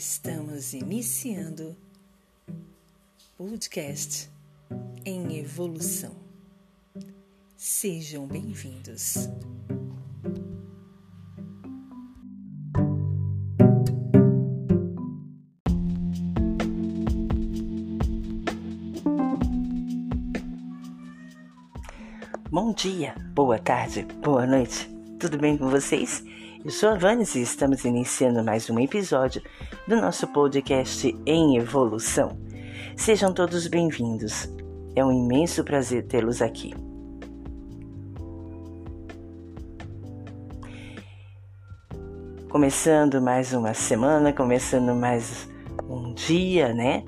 Estamos iniciando podcast em evolução. Sejam bem-vindos. Bom dia, boa tarde, boa noite. Tudo bem com vocês? Eu sou a Vanes e estamos iniciando mais um episódio do nosso podcast em evolução. Sejam todos bem-vindos. É um imenso prazer tê-los aqui. Começando mais uma semana, começando mais um dia, né?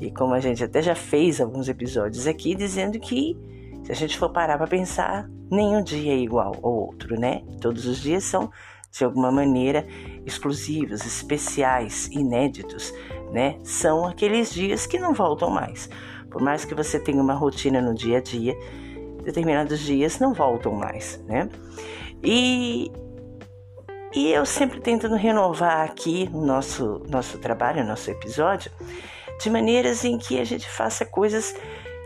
E como a gente até já fez alguns episódios aqui dizendo que se a gente for parar para pensar, nenhum dia é igual ao outro, né? Todos os dias são de alguma maneira exclusivos, especiais, inéditos, né? São aqueles dias que não voltam mais. Por mais que você tenha uma rotina no dia a dia, determinados dias não voltam mais, né? E e eu sempre tentando renovar aqui o nosso nosso trabalho, nosso episódio, de maneiras em que a gente faça coisas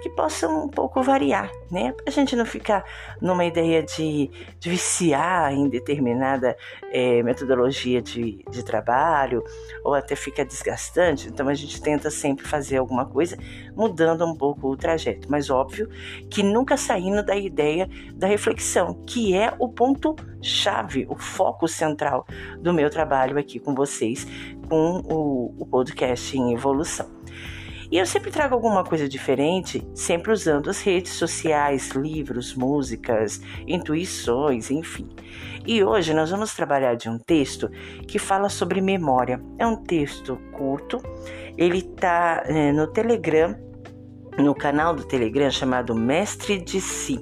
que possam um pouco variar, né? Para a gente não ficar numa ideia de, de viciar em determinada é, metodologia de, de trabalho ou até ficar desgastante. Então a gente tenta sempre fazer alguma coisa mudando um pouco o trajeto, mas óbvio que nunca saindo da ideia da reflexão, que é o ponto chave, o foco central do meu trabalho aqui com vocês, com o, o podcast em evolução. E eu sempre trago alguma coisa diferente, sempre usando as redes sociais, livros, músicas, intuições, enfim. E hoje nós vamos trabalhar de um texto que fala sobre memória. É um texto curto, ele está é, no Telegram, no canal do Telegram chamado Mestre de Si.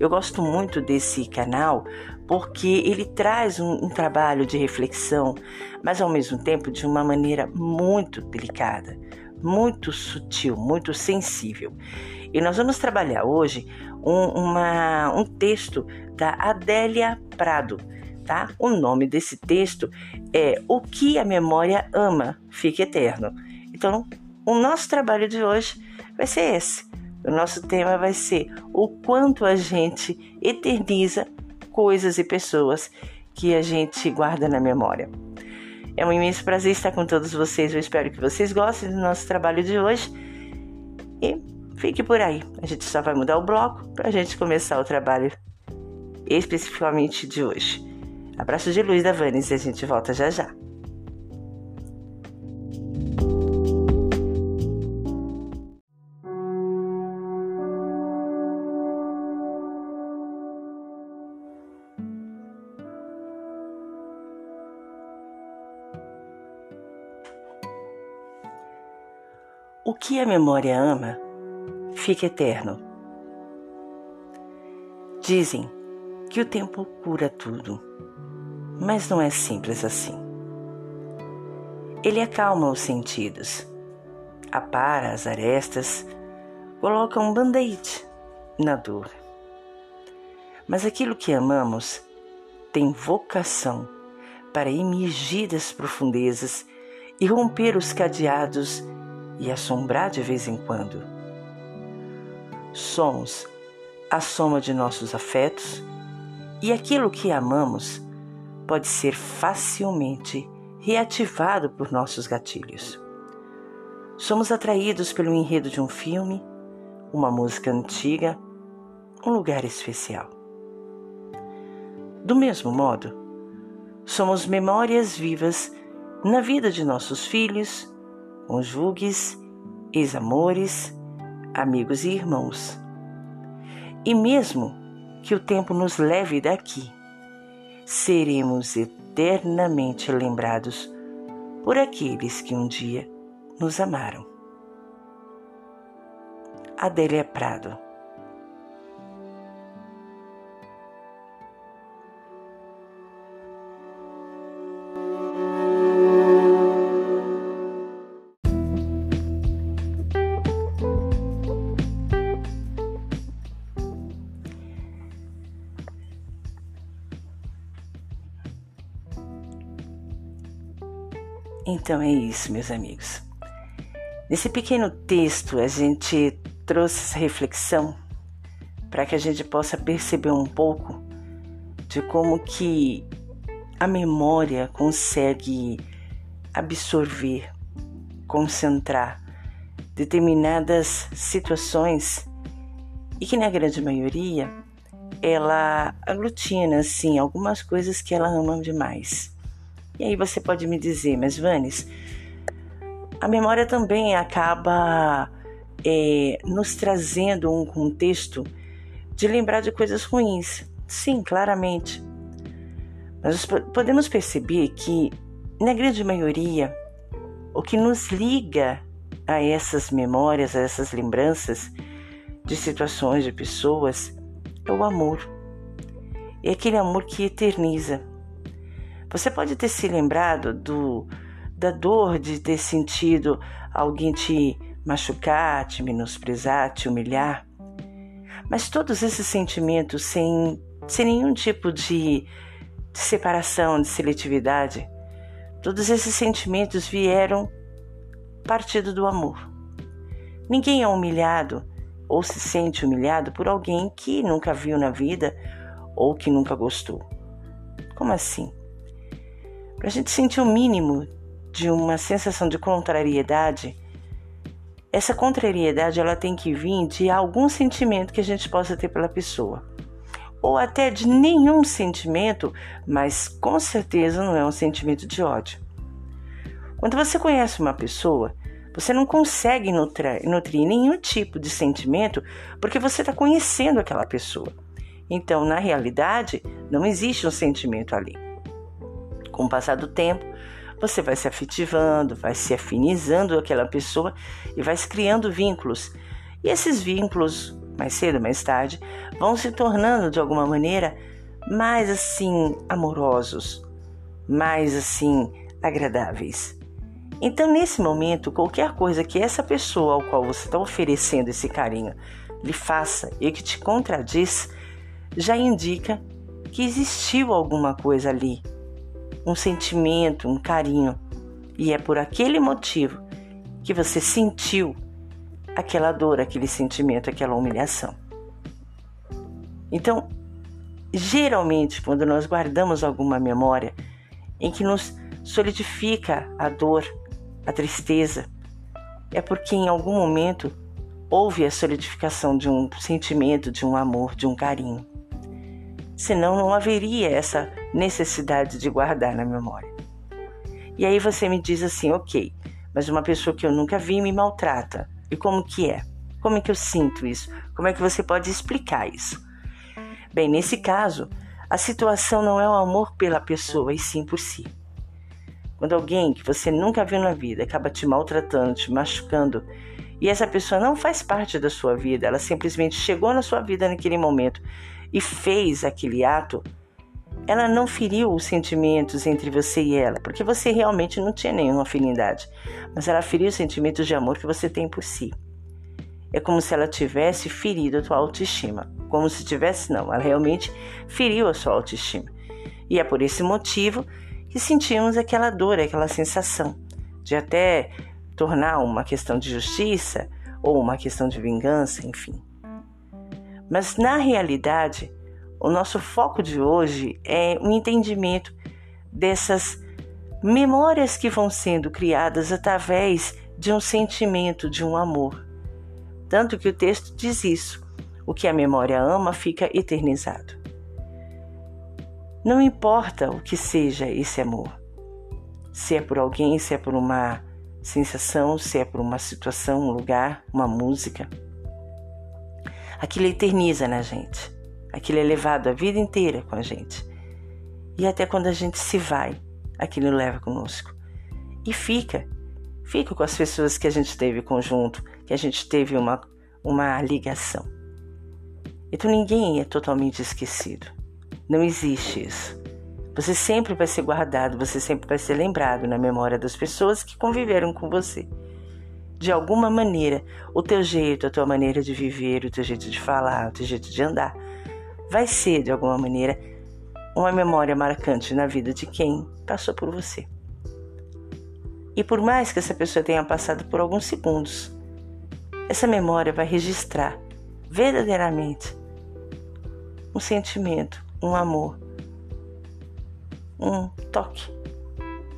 Eu gosto muito desse canal porque ele traz um, um, trabalho de reflexão, mas ao mesmo tempo de uma maneira muito delicada, muito sutil, muito sensível. E nós vamos trabalhar hoje um, uma, um texto da Adélia Prado, tá? O nome desse texto é O que a memória ama, fica eterno. Então, o nosso trabalho de hoje vai ser esse. O nosso tema vai ser o quanto a gente eterniza coisas e pessoas que a gente guarda na memória. É um imenso prazer estar com todos vocês. Eu espero que vocês gostem do nosso trabalho de hoje. E fique por aí. A gente só vai mudar o bloco para a gente começar o trabalho especificamente de hoje. Abraço de luz da Vanes e a gente volta já já. O que a memória ama fica eterno. Dizem que o tempo cura tudo, mas não é simples assim. Ele acalma os sentidos, apara as arestas, coloca um band-aid na dor. Mas aquilo que amamos tem vocação para emergir das profundezas e romper os cadeados e assombrar de vez em quando. Somos a soma de nossos afetos e aquilo que amamos pode ser facilmente reativado por nossos gatilhos. Somos atraídos pelo enredo de um filme, uma música antiga, um lugar especial. Do mesmo modo, somos memórias vivas na vida de nossos filhos, conjugues, ex-amores, amigos e irmãos. E mesmo que o tempo nos leve daqui, seremos eternamente lembrados por aqueles que um dia nos amaram. Adélia Prado Então é isso, meus amigos. Nesse pequeno texto, a gente trouxe essa reflexão para que a gente possa perceber um pouco de como que a memória consegue absorver, concentrar determinadas situações e que na grande maioria ela aglutina assim algumas coisas que ela ama demais. E aí você pode me dizer, mas Vanes, a memória também acaba é, nos trazendo um contexto de lembrar de coisas ruins. Sim, claramente. Mas podemos perceber que, na grande maioria, o que nos liga a essas memórias, a essas lembranças de situações, de pessoas, é o amor. É aquele amor que eterniza. Você pode ter se lembrado do, da dor de ter sentido alguém te machucar, te menosprezar, te humilhar. Mas todos esses sentimentos, sem, sem nenhum tipo de, de separação, de seletividade, todos esses sentimentos vieram partido do amor. Ninguém é humilhado ou se sente humilhado por alguém que nunca viu na vida ou que nunca gostou. Como assim? Para a gente sentir o mínimo de uma sensação de contrariedade, essa contrariedade ela tem que vir de algum sentimento que a gente possa ter pela pessoa. Ou até de nenhum sentimento, mas com certeza não é um sentimento de ódio. Quando você conhece uma pessoa, você não consegue nutrir, nutrir nenhum tipo de sentimento porque você está conhecendo aquela pessoa. Então, na realidade, não existe um sentimento ali. Com o passar do tempo, você vai se afetivando, vai se afinizando aquela pessoa e vai se criando vínculos. E esses vínculos, mais cedo ou mais tarde, vão se tornando de alguma maneira mais assim amorosos, mais assim agradáveis. Então, nesse momento, qualquer coisa que essa pessoa ao qual você está oferecendo esse carinho lhe faça e que te contradiz, já indica que existiu alguma coisa ali um sentimento, um carinho. E é por aquele motivo que você sentiu aquela dor, aquele sentimento, aquela humilhação. Então, geralmente, quando nós guardamos alguma memória em que nos solidifica a dor, a tristeza, é porque em algum momento houve a solidificação de um sentimento, de um amor, de um carinho. Senão não haveria essa necessidade de guardar na memória. E aí você me diz assim, ok, mas uma pessoa que eu nunca vi me maltrata. E como que é? Como é que eu sinto isso? Como é que você pode explicar isso? Bem, nesse caso, a situação não é o amor pela pessoa, e sim por si. Quando alguém que você nunca viu na vida acaba te maltratando, te machucando, e essa pessoa não faz parte da sua vida, ela simplesmente chegou na sua vida naquele momento e fez aquele ato, ela não feriu os sentimentos entre você e ela, porque você realmente não tinha nenhuma afinidade, mas ela feriu os sentimentos de amor que você tem por si. É como se ela tivesse ferido a tua autoestima. Como se tivesse, não, ela realmente feriu a sua autoestima. E é por esse motivo que sentimos aquela dor, aquela sensação de até tornar uma questão de justiça ou uma questão de vingança, enfim. Mas na realidade, o nosso foco de hoje é o entendimento dessas memórias que vão sendo criadas através de um sentimento, de um amor. Tanto que o texto diz isso: o que a memória ama fica eternizado. Não importa o que seja esse amor, se é por alguém, se é por uma sensação, se é por uma situação, um lugar, uma música. Aquilo eterniza na gente. Aquilo é levado a vida inteira com a gente. E até quando a gente se vai, aquilo leva conosco. E fica. Fica com as pessoas que a gente teve conjunto, que a gente teve uma, uma ligação. Então ninguém é totalmente esquecido. Não existe isso. Você sempre vai ser guardado, você sempre vai ser lembrado na memória das pessoas que conviveram com você. De alguma maneira, o teu jeito, a tua maneira de viver, o teu jeito de falar, o teu jeito de andar, vai ser, de alguma maneira, uma memória marcante na vida de quem passou por você. E por mais que essa pessoa tenha passado por alguns segundos, essa memória vai registrar verdadeiramente um sentimento, um amor, um toque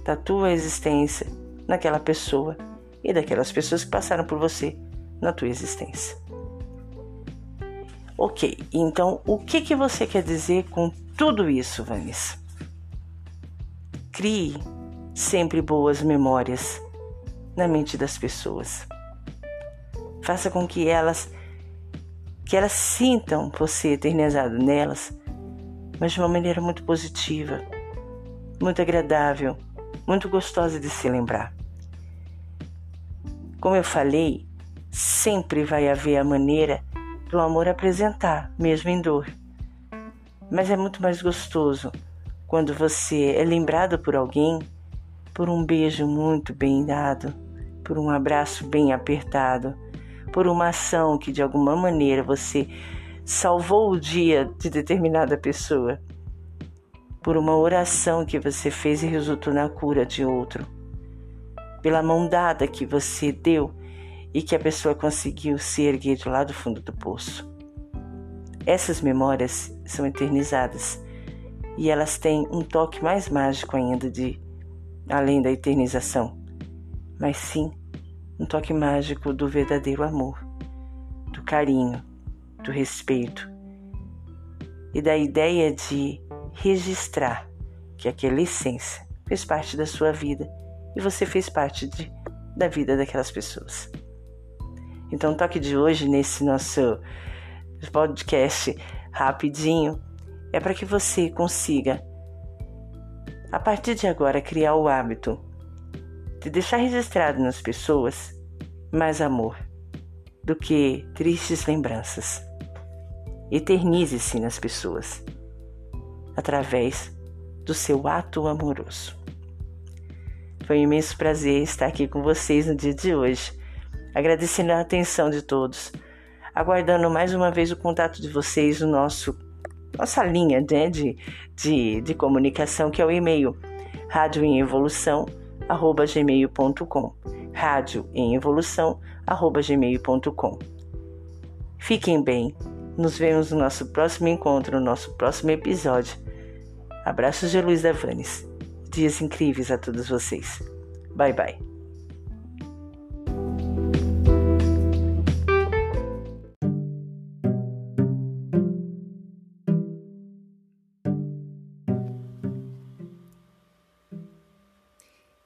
da tua existência naquela pessoa e daquelas pessoas que passaram por você na tua existência. Ok, então o que, que você quer dizer com tudo isso, Vanessa? Crie sempre boas memórias na mente das pessoas. Faça com que elas que elas sintam você eternizado nelas, mas de uma maneira muito positiva, muito agradável, muito gostosa de se lembrar. Como eu falei, sempre vai haver a maneira do amor apresentar, mesmo em dor. Mas é muito mais gostoso quando você é lembrado por alguém por um beijo muito bem dado, por um abraço bem apertado, por uma ação que de alguma maneira você salvou o dia de determinada pessoa, por uma oração que você fez e resultou na cura de outro pela mão dada que você deu e que a pessoa conseguiu se erguer do fundo do poço. Essas memórias são eternizadas e elas têm um toque mais mágico ainda de além da eternização, mas sim um toque mágico do verdadeiro amor, do carinho, do respeito e da ideia de registrar que aquela essência fez parte da sua vida e você fez parte de, da vida daquelas pessoas. Então, o toque de hoje nesse nosso podcast rapidinho é para que você consiga, a partir de agora, criar o hábito de deixar registrado nas pessoas mais amor do que tristes lembranças. Eternize-se nas pessoas através do seu ato amoroso. Foi um imenso prazer estar aqui com vocês no dia de hoje, agradecendo a atenção de todos, aguardando mais uma vez o contato de vocês no nosso nossa linha né, de, de, de comunicação, que é o e-mail rádio em evolução arroba gmail.com rádio em evolução arroba gmail.com Fiquem bem, nos vemos no nosso próximo encontro, no nosso próximo episódio. Abraços de Luiz Davanes. Dias incríveis a todos vocês. Bye bye.